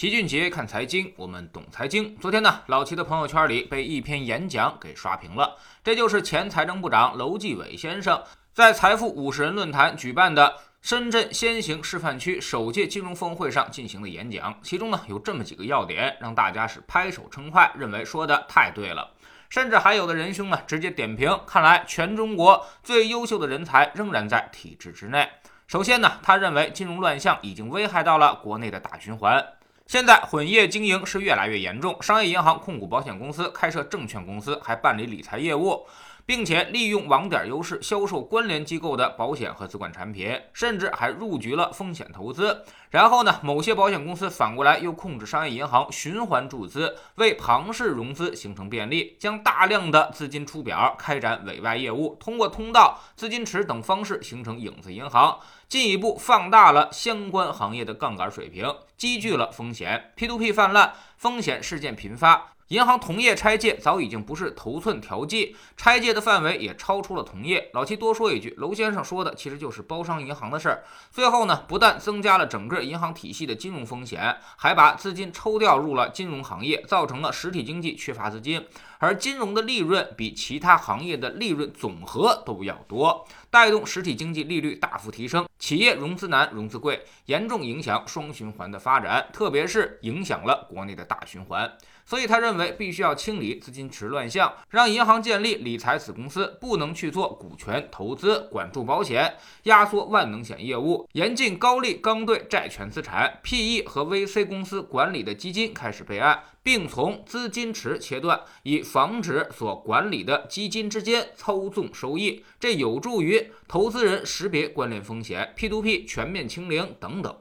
齐俊杰看财经，我们懂财经。昨天呢，老齐的朋友圈里被一篇演讲给刷屏了。这就是前财政部长楼继伟先生在财富五十人论坛举办的深圳先行示范区首届金融峰会上进行的演讲。其中呢，有这么几个要点，让大家是拍手称快，认为说的太对了。甚至还有的仁兄呢，直接点评：看来全中国最优秀的人才仍然在体制之内。首先呢，他认为金融乱象已经危害到了国内的大循环。现在混业经营是越来越严重，商业银行控股保险公司，开设证券公司，还办理理财业务。并且利用网点优势销售关联机构的保险和资管产品，甚至还入局了风险投资。然后呢，某些保险公司反过来又控制商业银行循环注资，为庞氏融资形成便利，将大量的资金出表，开展委外业务，通过通道、资金池等方式形成影子银行，进一步放大了相关行业的杠杆水平，积聚了风险，P2P 泛滥，风险事件频发。银行同业拆借早已经不是头寸调剂，拆借的范围也超出了同业。老七多说一句，娄先生说的其实就是包商银行的事儿。最后呢，不但增加了整个银行体系的金融风险，还把资金抽调入了金融行业，造成了实体经济缺乏资金，而金融的利润比其他行业的利润总和都要多，带动实体经济利率大幅提升，企业融资难、融资贵，严重影响双循环的发展，特别是影响了国内的大循环。所以他认为必须要清理资金池乱象，让银行建立理财子公司，不能去做股权投资、管住保险、压缩万能险业务，严禁高利刚兑债权资产，PE 和 VC 公司管理的基金开始备案，并从资金池切断，以防止所管理的基金之间操纵收益。这有助于投资人识别关联风险，P2P 全面清零等等。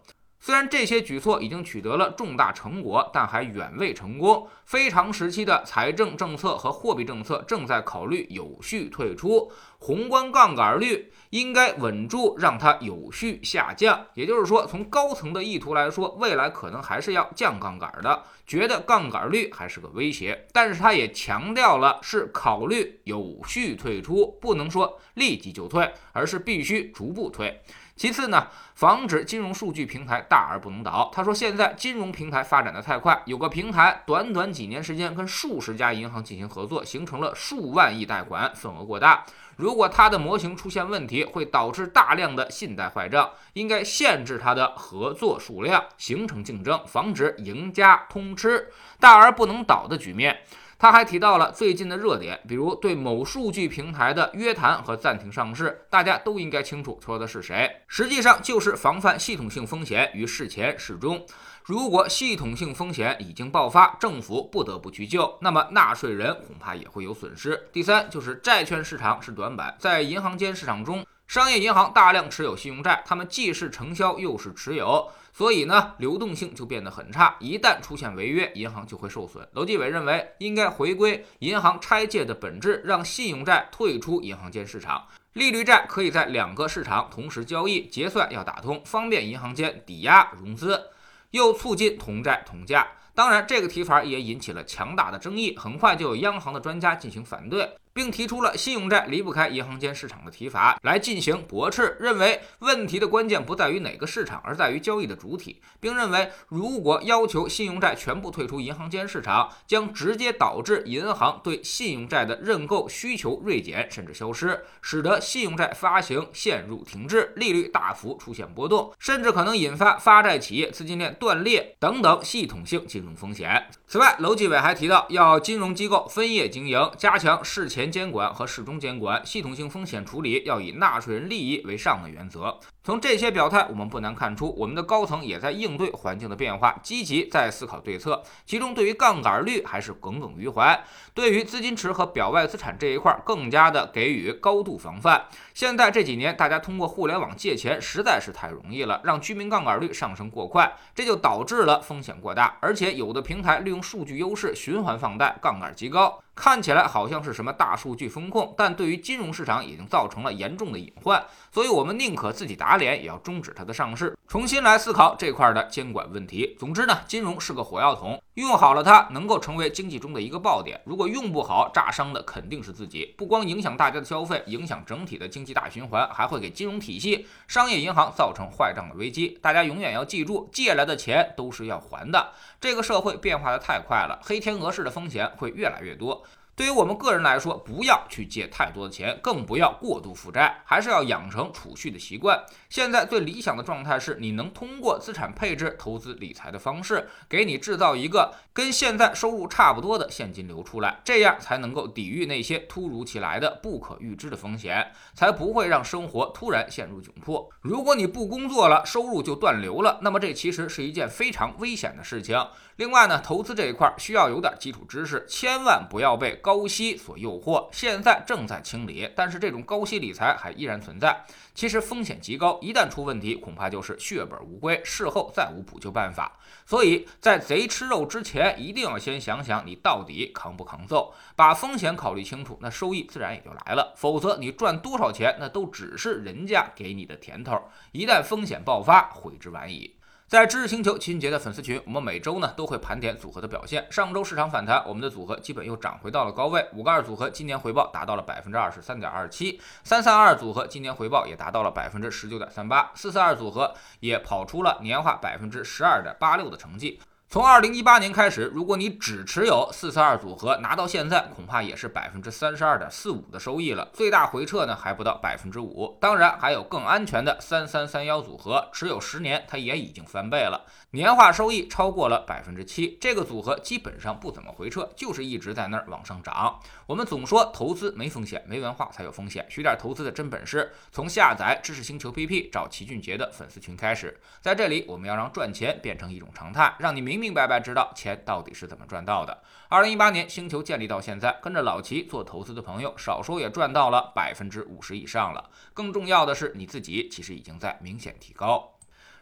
虽然这些举措已经取得了重大成果，但还远未成功。非常时期的财政政策和货币政策正在考虑有序退出，宏观杠杆率应该稳住，让它有序下降。也就是说，从高层的意图来说，未来可能还是要降杠杆的，觉得杠杆率还是个威胁。但是他也强调了，是考虑有序退出，不能说立即就退，而是必须逐步退。其次呢，防止金融数据平台大而不能倒。他说，现在金融平台发展的太快，有个平台短短几年时间跟数十家银行进行合作，形成了数万亿贷款，份额过大。如果它的模型出现问题，会导致大量的信贷坏账，应该限制它的合作数量，形成竞争，防止赢家通吃、大而不能倒的局面。他还提到了最近的热点，比如对某数据平台的约谈和暂停上市，大家都应该清楚说的是谁。实际上就是防范系统性风险于事前事中。如果系统性风险已经爆发，政府不得不去救，那么纳税人恐怕也会有损失。第三就是债券市场是短板，在银行间市场中。商业银行大量持有信用债，他们既是承销又是持有，所以呢，流动性就变得很差。一旦出现违约，银行就会受损。楼继伟认为，应该回归银行拆借的本质，让信用债退出银行间市场，利率债可以在两个市场同时交易，结算要打通，方便银行间抵押融资，又促进同债同价。当然，这个提法也引起了强大的争议，很快就有央行的专家进行反对。并提出了信用债离不开银行间市场的提法来进行驳斥，认为问题的关键不在于哪个市场，而在于交易的主体，并认为如果要求信用债全部退出银行间市场，将直接导致银行对信用债的认购需求锐减甚至消失，使得信用债发行陷入停滞，利率大幅出现波动，甚至可能引发发债企业资金链断裂等等系统性金融风险。此外，楼继伟还提到，要金融机构分业经营，加强事前。监管和事中监管，系统性风险处理要以纳税人利益为上的原则。从这些表态，我们不难看出，我们的高层也在应对环境的变化，积极在思考对策。其中，对于杠杆率还是耿耿于怀；对于资金池和表外资产这一块，更加的给予高度防范。现在这几年，大家通过互联网借钱实在是太容易了，让居民杠杆率上升过快，这就导致了风险过大。而且，有的平台利用数据优势循环放贷，杠杆极高，看起来好像是什么大数据风控，但对于金融市场已经造成了严重的隐患。所以我们宁可自己打脸，也要终止它的上市，重新来思考这块的监管问题。总之呢，金融是个火药桶，用好了它，能够成为经济中的一个爆点；如果用不好，炸伤的肯定是自己。不光影响大家的消费，影响整体的经济大循环，还会给金融体系、商业银行造成坏账的危机。大家永远要记住，借来的钱都是要还的。这个社会变化的太快了，黑天鹅式的风险会越来越多。对于我们个人来说，不要去借太多的钱，更不要过度负债，还是要养成储蓄的习惯。现在最理想的状态是，你能通过资产配置、投资理财的方式，给你制造一个跟现在收入差不多的现金流出来，这样才能够抵御那些突如其来的不可预知的风险，才不会让生活突然陷入窘迫。如果你不工作了，收入就断流了，那么这其实是一件非常危险的事情。另外呢，投资这一块需要有点基础知识，千万不要被高息所诱惑。现在正在清理，但是这种高息理财还依然存在，其实风险极高，一旦出问题，恐怕就是血本无归，事后再无补救办法。所以在贼吃肉之前，一定要先想想你到底扛不扛揍，把风险考虑清楚，那收益自然也就来了。否则你赚多少钱，那都只是人家给你的甜头，一旦风险爆发，悔之晚矣。在知识星球秦杰的粉丝群，我们每周呢都会盘点组合的表现。上周市场反弹，我们的组合基本又涨回到了高位。五个二组合今年回报达到了百分之二十三点二七，三三二组合今年回报也达到了百分之十九点三八，四四二组合也跑出了年化百分之十二点八六的成绩。从二零一八年开始，如果你只持有四四二组合，拿到现在恐怕也是百分之三十二点四五的收益了。最大回撤呢还不到百分之五。当然还有更安全的三三三幺组合，持有十年它也已经翻倍了，年化收益超过了百分之七。这个组合基本上不怎么回撤，就是一直在那儿往上涨。我们总说投资没风险，没文化才有风险。学点投资的真本事，从下载知识星球 PP 找齐俊杰的粉丝群开始。在这里，我们要让赚钱变成一种常态，让你明。明明白白知道钱到底是怎么赚到的。二零一八年星球建立到现在，跟着老齐做投资的朋友，少说也赚到了百分之五十以上了。更重要的是，你自己其实已经在明显提高。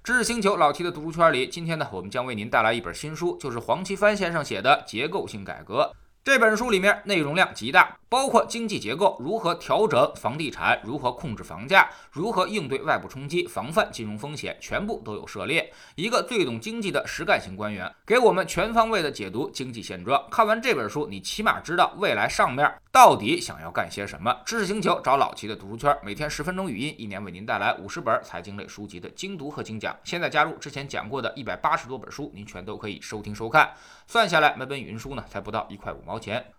知识星球老齐的读书圈里，今天呢，我们将为您带来一本新书，就是黄奇帆先生写的《结构性改革》。这本书里面内容量极大。包括经济结构如何调整房地产，如何控制房价，如何应对外部冲击，防范金融风险，全部都有涉猎。一个最懂经济的实干型官员，给我们全方位的解读经济现状。看完这本书，你起码知道未来上面到底想要干些什么。知识星球找老齐的读书圈，每天十分钟语音，一年为您带来五十本财经类书籍的精读和精讲。现在加入之前讲过的一百八十多本书，您全都可以收听收看。算下来，每本语音书呢，才不到一块五毛钱。